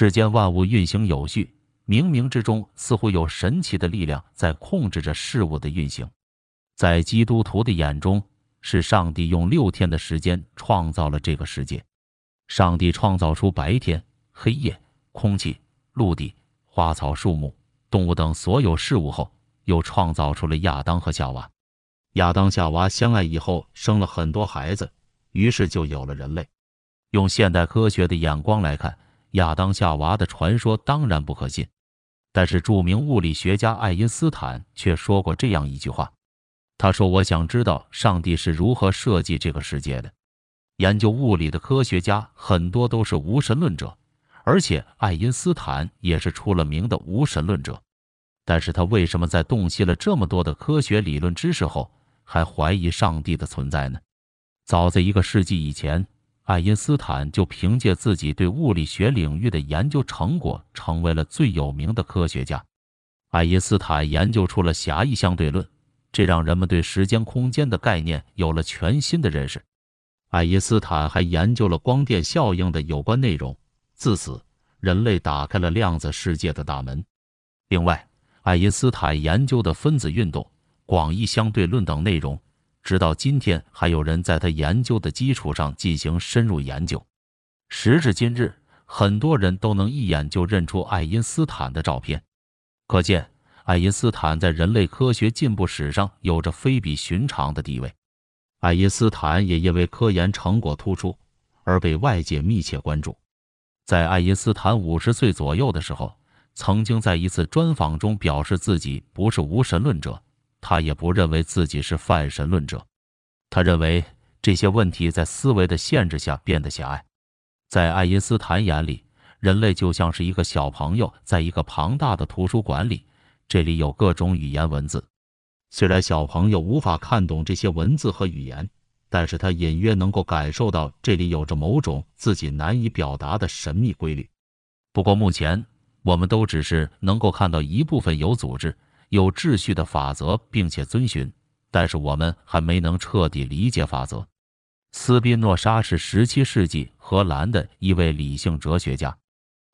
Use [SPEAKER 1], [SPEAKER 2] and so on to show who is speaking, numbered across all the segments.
[SPEAKER 1] 世间万物运行有序，冥冥之中似乎有神奇的力量在控制着事物的运行。在基督徒的眼中，是上帝用六天的时间创造了这个世界。上帝创造出白天、黑夜、空气、陆地、花草树木、动物等所有事物后，又创造出了亚当和夏娃。亚当夏娃相爱以后，生了很多孩子，于是就有了人类。用现代科学的眼光来看，亚当夏娃的传说当然不可信。但是著名物理学家爱因斯坦却说过这样一句话：“他说，我想知道上帝是如何设计这个世界的。”研究物理的科学家很多都是无神论者，而且爱因斯坦也是出了名的无神论者。但是他为什么在洞悉了这么多的科学理论知识后，还怀疑上帝的存在呢？早在一个世纪以前，爱因斯坦就凭借自己对物理学领域的研究成果，成为了最有名的科学家。爱因斯坦研究出了狭义相对论，这让人们对时间空间的概念有了全新的认识。爱因斯坦还研究了光电效应的有关内容，自此，人类打开了量子世界的大门。另外，爱因斯坦研究的分子运动。广义相对论等内容，直到今天还有人在他研究的基础上进行深入研究。时至今日，很多人都能一眼就认出爱因斯坦的照片，可见爱因斯坦在人类科学进步史上有着非比寻常的地位。爱因斯坦也因为科研成果突出而被外界密切关注。在爱因斯坦五十岁左右的时候，曾经在一次专访中表示自己不是无神论者。他也不认为自己是泛神论者，他认为这些问题在思维的限制下变得狭隘。在爱因斯坦眼里，人类就像是一个小朋友在一个庞大的图书馆里，这里有各种语言文字。虽然小朋友无法看懂这些文字和语言，但是他隐约能够感受到这里有着某种自己难以表达的神秘规律。不过目前，我们都只是能够看到一部分有组织。有秩序的法则，并且遵循，但是我们还没能彻底理解法则。斯宾诺莎是17世纪荷兰的一位理性哲学家，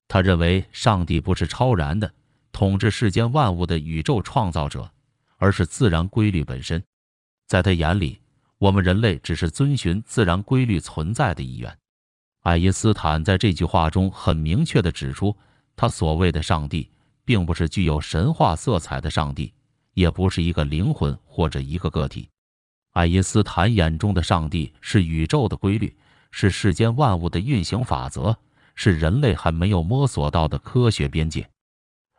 [SPEAKER 1] 他认为上帝不是超然的、统治世间万物的宇宙创造者，而是自然规律本身。在他眼里，我们人类只是遵循自然规律存在的一员。爱因斯坦在这句话中很明确地指出，他所谓的上帝。并不是具有神话色彩的上帝，也不是一个灵魂或者一个个体。爱因斯坦眼中的上帝是宇宙的规律，是世间万物的运行法则，是人类还没有摸索到的科学边界。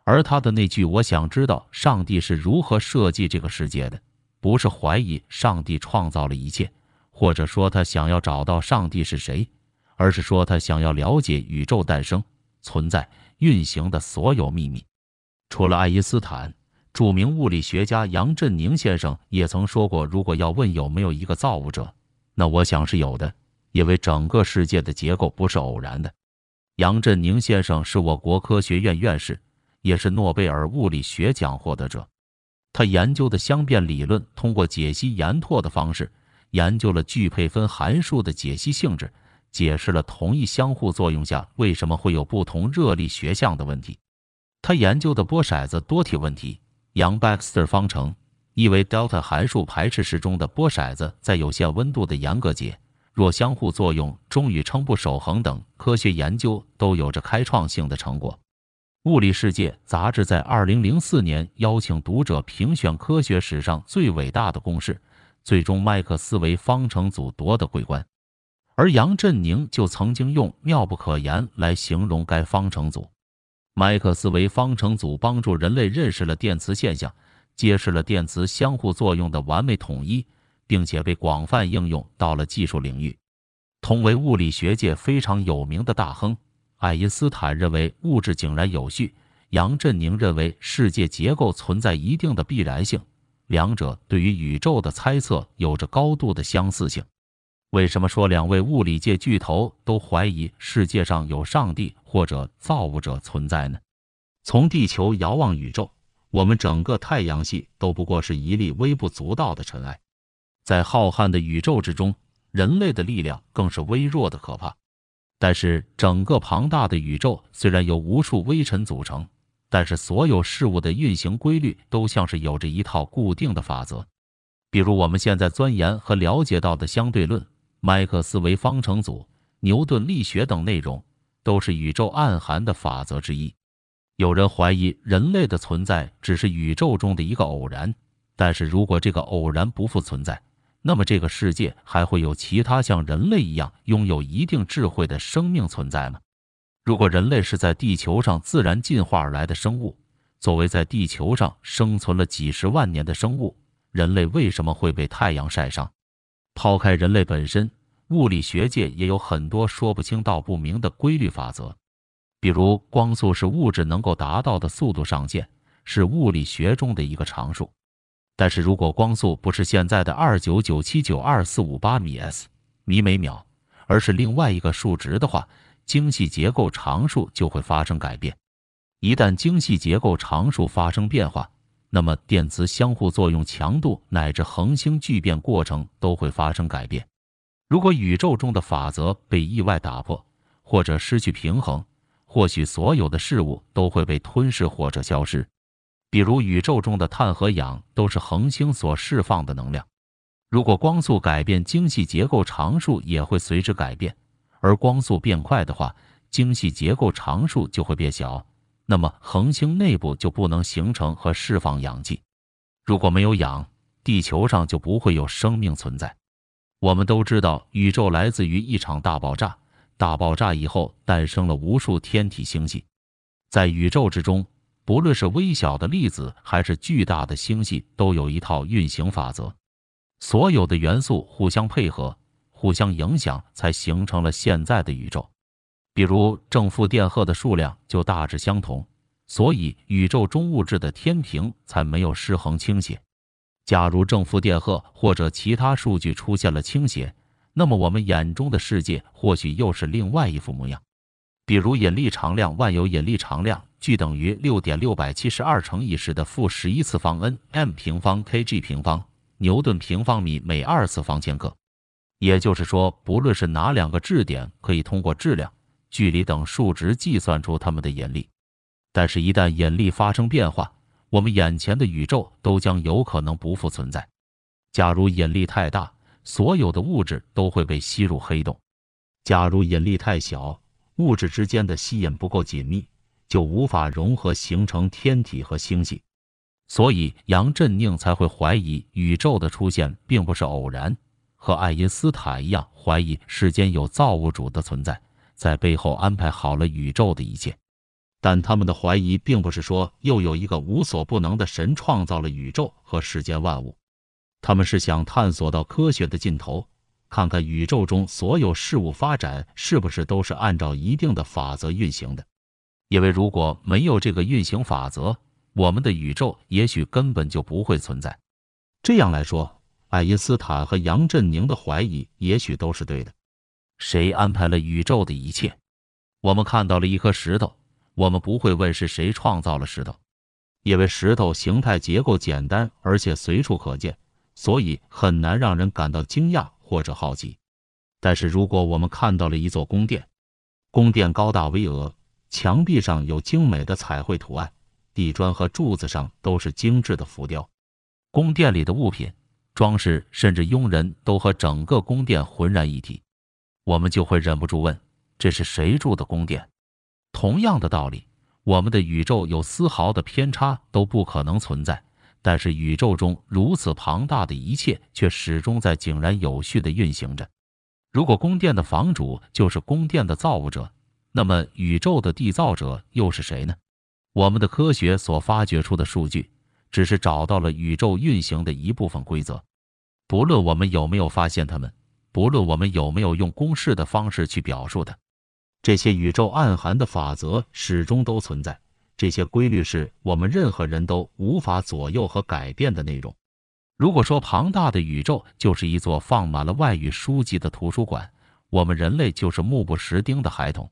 [SPEAKER 1] 而他的那句“我想知道上帝是如何设计这个世界的”，不是怀疑上帝创造了一切，或者说他想要找到上帝是谁，而是说他想要了解宇宙诞生、存在、运行的所有秘密。除了爱因斯坦，著名物理学家杨振宁先生也曾说过：“如果要问有没有一个造物者，那我想是有的，因为整个世界的结构不是偶然的。”杨振宁先生是我国科学院院士，也是诺贝尔物理学奖获得者。他研究的相变理论，通过解析延拓的方式，研究了聚配分函数的解析性质，解释了同一相互作用下为什么会有不同热力学相的问题。他研究的波骰子多体问题、杨 Baxter 方程，意为 delta 函数排斥时中的波骰子在有限温度的严格解、弱相互作用中与称不守恒等科学研究都有着开创性的成果。物理世界杂志在2004年邀请读者评选科学史上最伟大的公式，最终麦克斯韦方程组夺得桂冠。而杨振宁就曾经用妙不可言来形容该方程组。麦克斯韦方程组帮助人类认识了电磁现象，揭示了电磁相互作用的完美统一，并且被广泛应用到了技术领域。同为物理学界非常有名的大亨，爱因斯坦认为物质井然有序，杨振宁认为世界结构存在一定的必然性，两者对于宇宙的猜测有着高度的相似性。为什么说两位物理界巨头都怀疑世界上有上帝或者造物者存在呢？从地球遥望宇宙，我们整个太阳系都不过是一粒微不足道的尘埃。在浩瀚的宇宙之中，人类的力量更是微弱的可怕。但是，整个庞大的宇宙虽然由无数微尘组成，但是所有事物的运行规律都像是有着一套固定的法则。比如我们现在钻研和了解到的相对论、麦克斯韦方程组、牛顿力学等内容，都是宇宙暗含的法则之一。有人怀疑人类的存在只是宇宙中的一个偶然，但是如果这个偶然不复存在，那么这个世界还会有其他像人类一样拥有一定智慧的生命存在吗？如果人类是在地球上自然进化而来的生物，作为在地球上生存了几十万年的生物，人类为什么会被太阳晒伤？抛开人类本身，物理学界也有很多说不清道不明的规律法则，比如光速是物质能够达到的速度上限，是物理学中的一个常数。但是如果光速不是现在的二九九七九二四五八米 s 米每秒，而是另外一个数值的话，精细结构常数就会发生改变。一旦精细结构常数发生变化，那么电磁相互作用强度乃至恒星聚变过程都会发生改变。如果宇宙中的法则被意外打破，或者失去平衡，或许所有的事物都会被吞噬或者消失。比如宇宙中的碳和氧都是恒星所释放的能量。如果光速改变，精细结构常数也会随之改变。而光速变快的话，精细结构常数就会变小。那么恒星内部就不能形成和释放氧气。如果没有氧，地球上就不会有生命存在。我们都知道，宇宙来自于一场大爆炸。大爆炸以后，诞生了无数天体星系。在宇宙之中。不论是微小的粒子还是巨大的星系，都有一套运行法则。所有的元素互相配合、互相影响，才形成了现在的宇宙。比如正负电荷的数量就大致相同，所以宇宙中物质的天平才没有失衡倾斜。假如正负电荷或者其他数据出现了倾斜，那么我们眼中的世界或许又是另外一副模样。比如引力常量，万有引力常量距等于六点六百七十二乘以十的负十一次方 n m 平方 k g 平方牛顿平方米每二次方千克。也就是说，不论是哪两个质点，可以通过质量、距离等数值计算出它们的引力。但是，一旦引力发生变化，我们眼前的宇宙都将有可能不复存在。假如引力太大，所有的物质都会被吸入黑洞；假如引力太小，物质之间的吸引不够紧密，就无法融合形成天体和星系，所以杨振宁才会怀疑宇宙的出现并不是偶然，和爱因斯坦一样怀疑世间有造物主的存在，在背后安排好了宇宙的一切。但他们的怀疑并不是说又有一个无所不能的神创造了宇宙和世间万物，他们是想探索到科学的尽头。看看宇宙中所有事物发展是不是都是按照一定的法则运行的？因为如果没有这个运行法则，我们的宇宙也许根本就不会存在。这样来说，爱因斯坦和杨振宁的怀疑也许都是对的。谁安排了宇宙的一切？我们看到了一颗石头，我们不会问是谁创造了石头，因为石头形态结构简单，而且随处可见，所以很难让人感到惊讶。或者好奇，但是如果我们看到了一座宫殿，宫殿高大巍峨，墙壁上有精美的彩绘图案，地砖和柱子上都是精致的浮雕，宫殿里的物品、装饰甚至佣人都和整个宫殿浑然一体，我们就会忍不住问：这是谁住的宫殿？同样的道理，我们的宇宙有丝毫的偏差都不可能存在。但是宇宙中如此庞大的一切，却始终在井然有序地运行着。如果宫殿的房主就是宫殿的造物者，那么宇宙的缔造者又是谁呢？我们的科学所发掘出的数据，只是找到了宇宙运行的一部分规则。不论我们有没有发现它们，不论我们有没有用公式的方式去表述它，这些宇宙暗含的法则始终都存在。这些规律是我们任何人都无法左右和改变的内容。如果说庞大的宇宙就是一座放满了外语书籍的图书馆，我们人类就是目不识丁的孩童。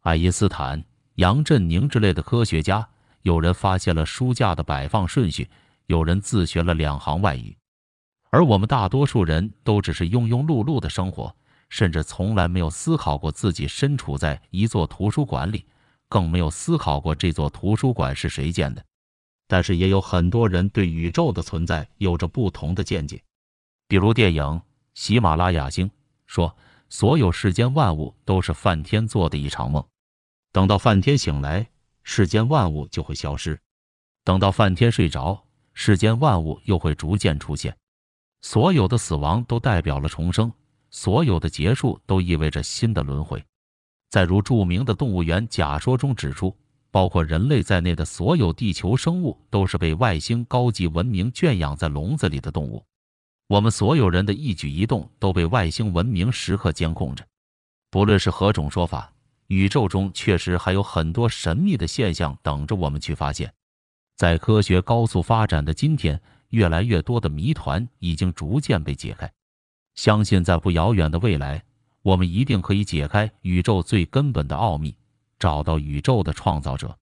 [SPEAKER 1] 爱因斯坦、杨振宁之类的科学家，有人发现了书架的摆放顺序，有人自学了两行外语，而我们大多数人都只是庸庸碌碌的生活，甚至从来没有思考过自己身处在一座图书馆里，更没有思考过这座图书馆是谁建的。但是，也有很多人对宇宙的存在有着不同的见解。比如电影《喜马拉雅星》说，所有世间万物都是梵天做的一场梦，等到梵天醒来，世间万物就会消失；等到梵天睡着，世间万物又会逐渐出现。所有的死亡都代表了重生。所有的结束都意味着新的轮回。再如著名的动物园假说中指出，包括人类在内的所有地球生物都是被外星高级文明圈养在笼子里的动物。我们所有人的一举一动都被外星文明时刻监控着。不论是何种说法，宇宙中确实还有很多神秘的现象等着我们去发现。在科学高速发展的今天，越来越多的谜团已经逐渐被解开。相信在不遥远的未来，我们一定可以解开宇宙最根本的奥秘，找到宇宙的创造者。